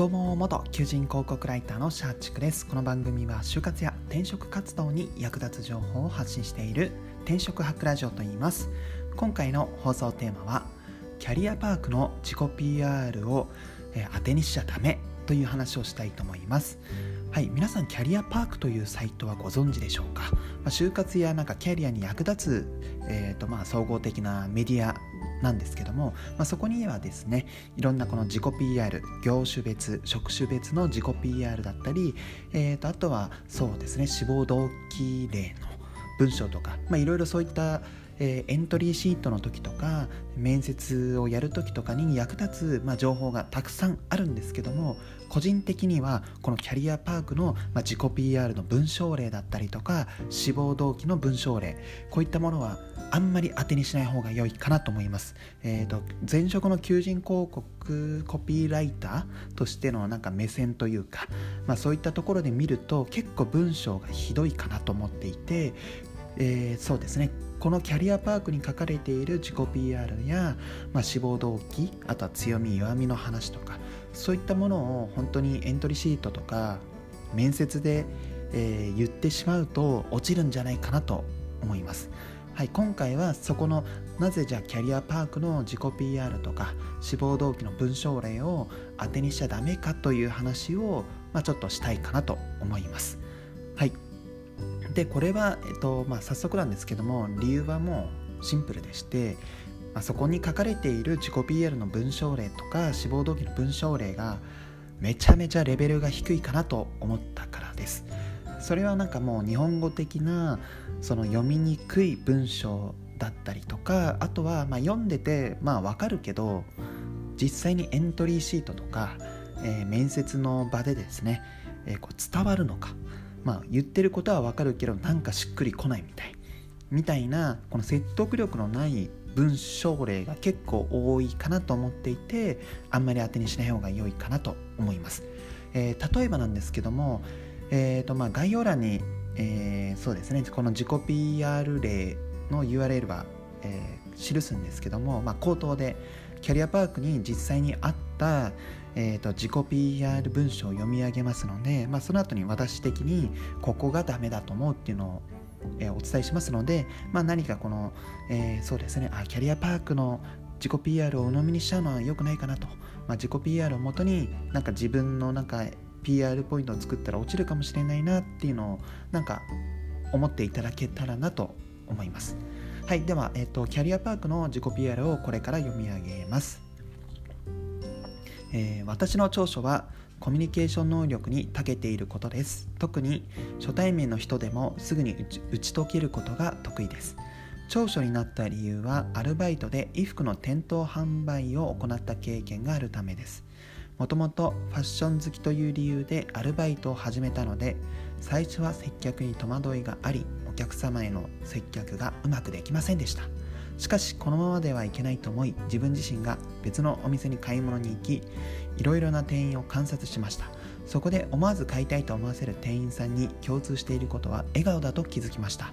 どうも元求人広告ライターのシャーチクです。この番組は就活や転職活動に役立つ情報を発信している転職博ラジオと言います。今回の放送テーマはキャリアパークの自己 PR を当てにしちゃダメという話をしたいと思います。はい皆さんキャリアパークというサイトはご存知でしょうか、まあ、就活やなんかキャリアに役立つ、えーとまあ、総合的なメディアなんですけども、まあ、そこにはですねいろんなこの自己 PR 業種別職種別の自己 PR だったり、えー、とあとはそうですね志望動機例の文章とか、まあ、いろいろそういったえー、エントリーシートの時とか面接をやる時とかに役立つ、まあ、情報がたくさんあるんですけども個人的にはこのキャリアパークの、まあ、自己 PR の文章例だったりとか志望動機の文章例こういったものはあんまり当てにしない方が良いかなと思います。えーと、前職の求人広告コピーライターとしてのなんか目線というか、まあ、そういったところで見ると結構文章がひどいかなと思っていて、えー、そうですねこのキャリアパークに書かれている自己 PR や、まあ、志望動機あとは強み弱みの話とかそういったものを本当にエントリーシートとか面接で、えー、言ってしまうと落ちるんじゃないかなと思います。はい、今回はそこのなぜじゃあキャリアパークの自己 PR とか志望動機の文章例を当てにしちゃダメかという話を、まあ、ちょっとしたいかなと思います。はいでこれは、えっとまあ、早速なんですけども理由はもうシンプルでして、まあ、そこに書かれている自己 PR の文章例とか志望動機の文章例がめちゃめちゃレベルが低いかなと思ったからです。それはなんかもう日本語的なその読みにくい文章だったりとかあとはま読んでてまあわかるけど実際にエントリーシートとか、えー、面接の場でですね、えー、こう伝わるのかまあ、言ってることはわかるけどなんかしっくりこないみたい。みたいなこの説得力のない文章例が結構多いかなと思っていてあんまり当てにしない方が良いかなと思います、えー、例えばなんですけども、えーとまあ、概要欄に、えー、そうですねこの自己 PR 例の URL は、えー、記すんですけども、まあ、口頭でキャリアパークに実際にあった、えーと、自己 PR 文章を読み上げますので、まあ、その後に私的にここがダメだと思うっていうのを、えー、お伝えしますので、まあ、何かこの、えー、そうですねあキャリアパークの自己 PR を鵜呑みにしちゃうのは良くないかなと、まあ、自己 PR をもとになんか自分のなんか PR ポイントを作ったら落ちるかもしれないなっていうのをなんか思っていただけたらなと思います。はい、では、えっ、ー、と、キャリアパークの自己 PR をこれから読み上げます。えー、私の長所はコミュニケーション能力に長けていることです。特に初対面の人でもすぐに打ち解けることが得意です。長所になった理由はアルバイトで衣服の店頭販売を行った経験があるためです。もともとファッション好きという理由でアルバイトを始めたので最初は接客に戸惑いがありお客様への接客がうまくできませんでした。しかしこのままではいけないと思い自分自身が別のお店に買い物に行きいろいろな店員を観察しました。そこで思わず買いたいと思わせる店員さんに共通していることは笑顔だと気づきました。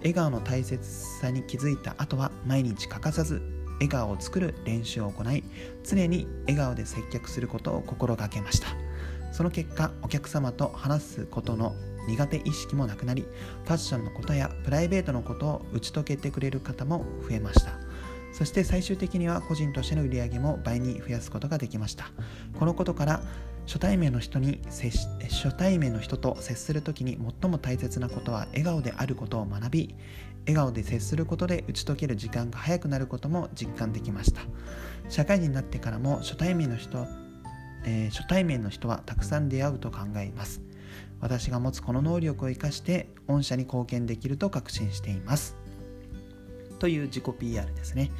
笑顔の大切さに気づいた後は毎日欠かさず笑顔を作る練習を行い常に笑顔で接客することを心がけました。その結果お客様と話すことの苦手意識もなくなりファッションのことやプライベートのことを打ち解けてくれる方も増えました。そして最終的には個人としての売り上げも倍に増やすことができました。このことから初対面の人に接し初対面の人と接する時に最も大切なことは笑顔であることを学び笑顔で接することで打ち解ける時間が早くなることも実感できました。社会人になってからも初対面の人、えー、初対面の人はたくさん出会うと考えます。私が持つこの能力を生かして御社に貢献できると確信しています。という自己 PR ですね、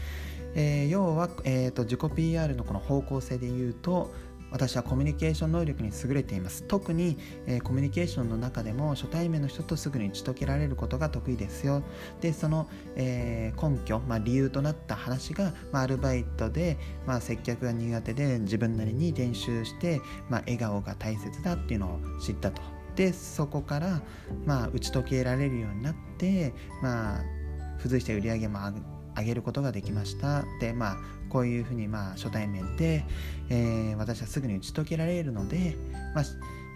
えー、要は、えーと、自己 PR のこの方向性で言うと私はコミュニケーション能力に優れています。特に、えー、コミュニケーションの中でも初対面の人とすぐに打ち解けられることが得意ですよ。でその、えー、根拠、まあ、理由となった話が、まあ、アルバイトで、まあ、接客が苦手で自分なりに練習して、まあ、笑顔が大切だっていうのを知ったと。でそこから、まあ、打ち解けられるようになって、まあ、付随して売り上げも上げることができました。でまあこういうふうにまあ初対面で、えー、私はすぐに打ち解けられるので、まあ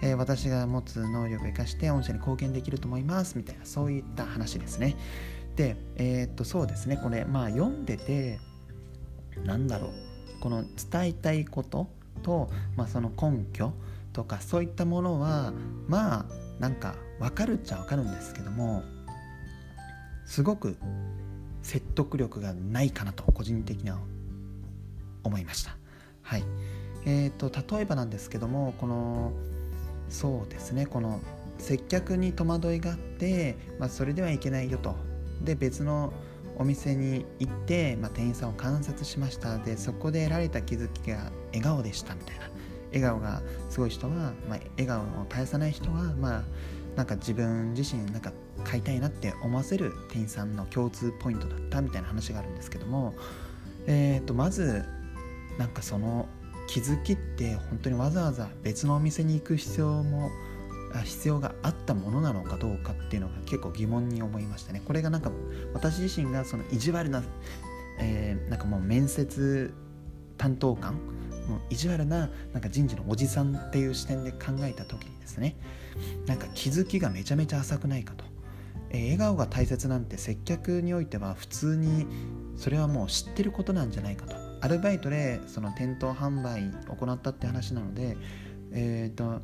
えー、私が持つ能力を生かして御社に貢献できると思いますみたいなそういった話ですね。でえー、っとそうですね。これまあ読んでてなんだろう。この伝えたいことと、まあ、その根拠とかそういったものはまあなんか分かるっちゃ分かるんですけどもすごく説得力がないかなと個人的には思いました。はい。えーと、例えばなんですけどもこのそうですねこの接客に戸惑いがあって、まあ、それではいけないよと。で別のお店に行って、まあ、店員さんを観察しました。でそこで得られた気づきが笑顔でしたみたいな。笑顔がすごい人は、まあ、笑顔を絶やさない人はまあなんか自分自身なんか買いたいなって思わせる店員さんの共通ポイントだったみたいな話があるんですけども、えー、とまずなんかその気づきって本当にわざわざ別のお店に行く必要も必要があったものなのかどうかっていうのが結構疑問に思いましたね。これがなんか私自身がその意地悪な、えー、なんかもう面接担当官の意地悪ななんか人事のおじさんっていう視点で考えた時にですねなんか気づきがめちゃめちゃ浅くないかと、えー、笑顔が大切なんて接客においては普通にそれはもう知ってることなんじゃないかと。アルバイトでその店頭販売行ったって話なのでえっ、ー、と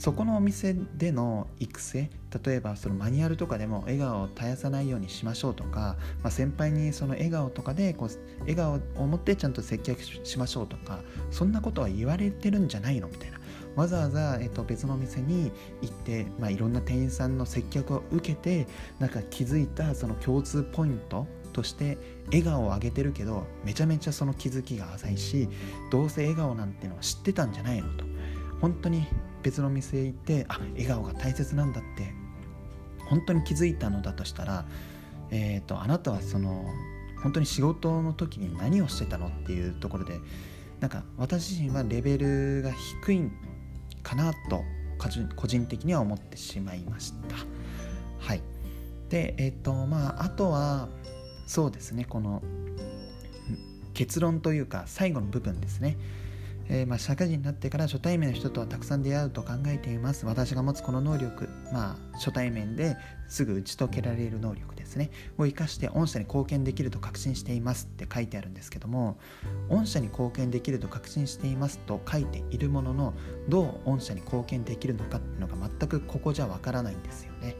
そこのお店での育成例えばそのマニュアルとかでも笑顔を絶やさないようにしましょうとか、まあ、先輩にその笑顔とかでこう笑顔を持ってちゃんと接客しましょうとかそんなことは言われてるんじゃないのみたいな。わざわざ、えっと、別のお店に行って、まあ、いろんな店員さんの接客を受けてなんか気づいたその共通ポイントとして笑顔を上げてるけどめちゃめちゃその気づきが浅いしどうせ笑顔なんてのは知ってたんじゃないのと。本当に別の店へ行ってあ笑顔が大切なんだって本当に気づいたのだとしたら、えーと、あなたはその本当に仕事の時に何をしてたのっていうところでなんか私自身はレベルが低いかなと個人的には思ってしまいました。はいでえっ、ー、とまああとはそうですねこの結論というか最後の部分ですねえー、まあ、社会人になってから初対面の人とはたくさん出会うと考えています。私が持つこの能力、まあ、初対面ですぐ打ち解けられる能力ですね。を生かして御社に貢献できると確信しています。って書いてあるんですけども御社に貢献できると確信していますと書いているもののどう御社に貢献できるのかっていうのが全くここじゃわからないんですよね。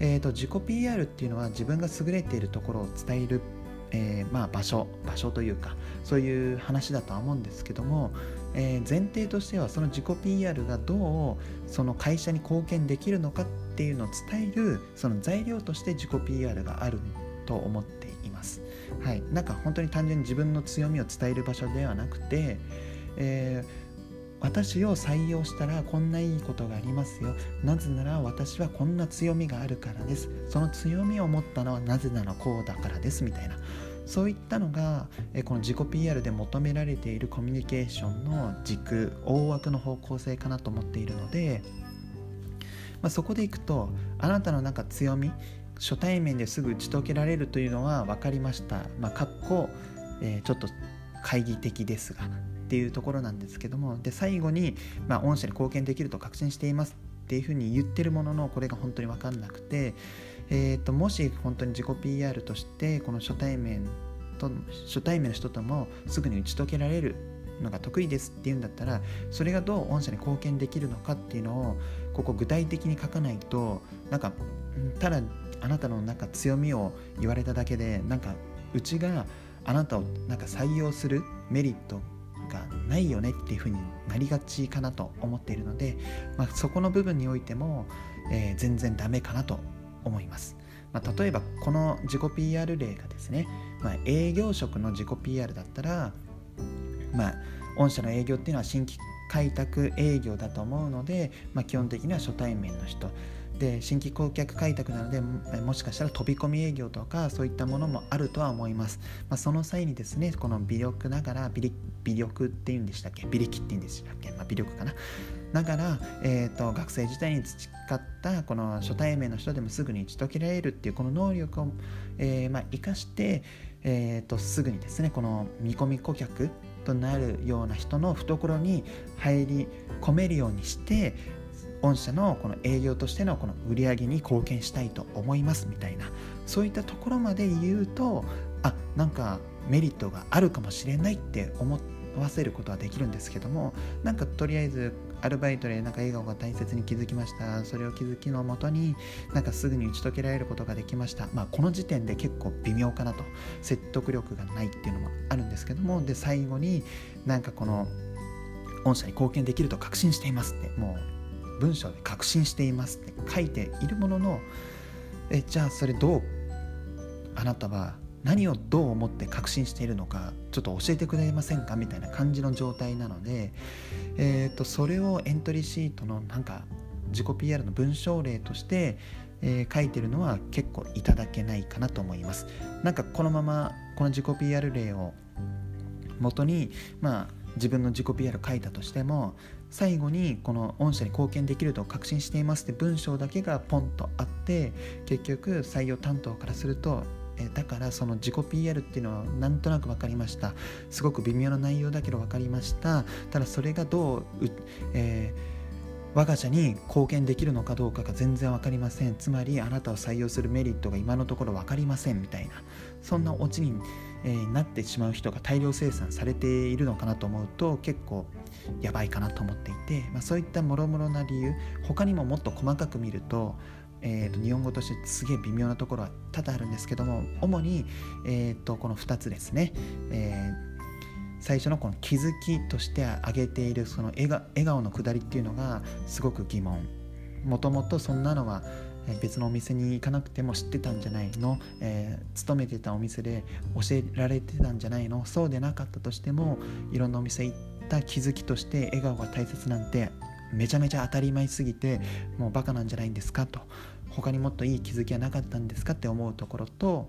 えーと、自己 PR っていうのは自分が優れているところを伝えるえー、まあ、場所場所というかそういう話だとは思うんですけども、えー、前提としてはその自己 PR がどうその会社に貢献できるのかっていうのを伝えるその材料として自己 PR があると思っています。はい、なんか本当に単純に自分の強みを伝える場所ではなくて、えー私を採用したらこんないいことがありますよ。なぜなら私はこんな強みがあるからです。その強みを持ったのはなぜならこうだからですみたいな。そういったのがこの自己 PR で求められているコミュニケーションの軸大枠の方向性かなと思っているので、まあ、そこでいくとあなたのなんか強み初対面ですぐ打ち解けられるというのは分かりました。まあ、かっこ、えー、ちょっと懐疑的ですがっていうところなんですけどもで最後に、まあ、御社に貢献できると確信していますっていうふうに言ってるもののこれが本当に分かんなくて、えーと、もし本当に自己 PR としてこの初対面と初対面の人ともすぐに打ち解けられるのが得意ですっていうんだったらそれがどう御社に貢献できるのかっていうのをここ具体的に書かないとなんかただあなたのなんか強みを言われただけでなんかうちがあなたをなんか採用するメリットがないよねっていうふうになりがちかなと思っているので、まあ、そこの部分においても、えー、全然ダメかなと思います。まあ、例えばこの自己 PR 例がですね、まあ、営業職の自己 PR だったら、まあ、御社の営業っていうのは新規開拓営業だと思うので、まあ、基本的には初対面の人で新規顧客開拓なのでもしかしたら飛び込み営業とかそういったものもあるとは思います、まあ、その際にですねこの微力ながら微微力っていうんでしたっけ？微力っていうんでしたっけ、まあ、微力かな。だから、えーと、学生時代に培ったこの初対面の人でもすぐに打ち解けられるっていうこの能力を、えーまあ、生かしてえーと、すぐにですねこの見込み顧客となるような人の懐に入り込めるようにして御社のこの営業としてのこの売り上げに貢献したいと思いますみたいなそういったところまで言うとあなんかメリットがあるかもしれないって思わせることはできるんですけどもなんかとりあえずアルバイトでなんか笑顔が大切に気づきました。それを気づきのもとになんかすぐに打ち解けられることができました。まあこの時点で結構微妙かなと。説得力がないっていうのもあるんですけどもで最後になんかこの御社に貢献できると確信していますってもう文章で確信していますって書いているもののえじゃあそれどうあなたは何をどう思って確信しているのかちょっと教えてくれませんかみたいな感じの状態なので、えーと、それをエントリーシートのなんか自己 PR の文章例として、えー、書いてるのは結構いただけないかなと思います。なんかこのままこの自己 PR 例を元にまあ自分の自己 PR 書いたとしても最後にこの御社に貢献できると確信していますって文章だけがポンとあって結局採用担当からするとえだからその自己 PR っていうのはなんとなく分かりました。すごく微妙な内容だけど分かりました。ただそれがどうえー我が社に貢献できるのかどうかが全然分かりません。つまりあなたを採用するメリットが今のところ分かりませんみたいな。そんなオチに、えー、なってしまう人が大量生産されているのかなと思うと結構やばいかなと思っていて、まあ、そういったもろもろな理由他にももっと細かく見るとえーと、日本語としてすげえ微妙なところは多々あるんですけども主に、えーと、この2つですね、えー、最初のこの気づきとして挙げているその笑顔のくだりっていうのがすごく疑問。もともとそんなのは別のお店に行かなくても知ってたんじゃないの、えー、勤めてたお店で教えられてたんじゃないの？そうでなかったとしてもいろんなお店行った気づきとして笑顔が大切なんてめちゃめちゃ当たり前すぎてもうバカなんじゃないんですかと。他にもっといい気づきはなかったんですかって思うところと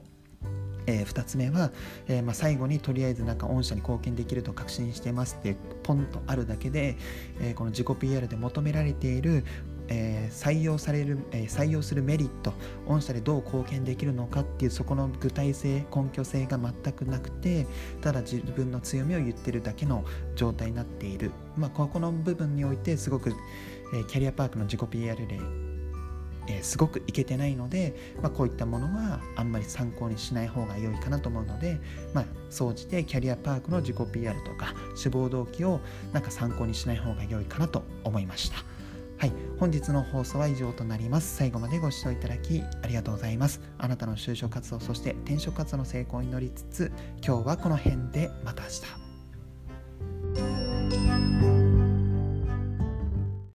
えー、2つ目は、えー、まあ、最後にとりあえずなんか御社に貢献できると確信してますってポンとあるだけで、えー、この自己 PR で求められている、え採用される、え採用するメリット御社でどう貢献できるのかっていうそこの具体性根拠性が全くなくてただ自分の強みを言ってるだけの状態になっている、まあ、ここの部分においてすごく、えキャリアパークの自己 PR 例えー、すごくいけてないので、まあ、こういったものはあんまり参考にしない方が良いかなと思うので、まあ、総じてキャリアパークの自己 PR とか志望動機をなんか参考にしない方が良いかなと思いました。はい、本日の放送は以上となります。最後までご視聴いただきありがとうございます。あなたの就職活動、そして転職活動の成功に乗りつつ、今日はこの辺でまた明日。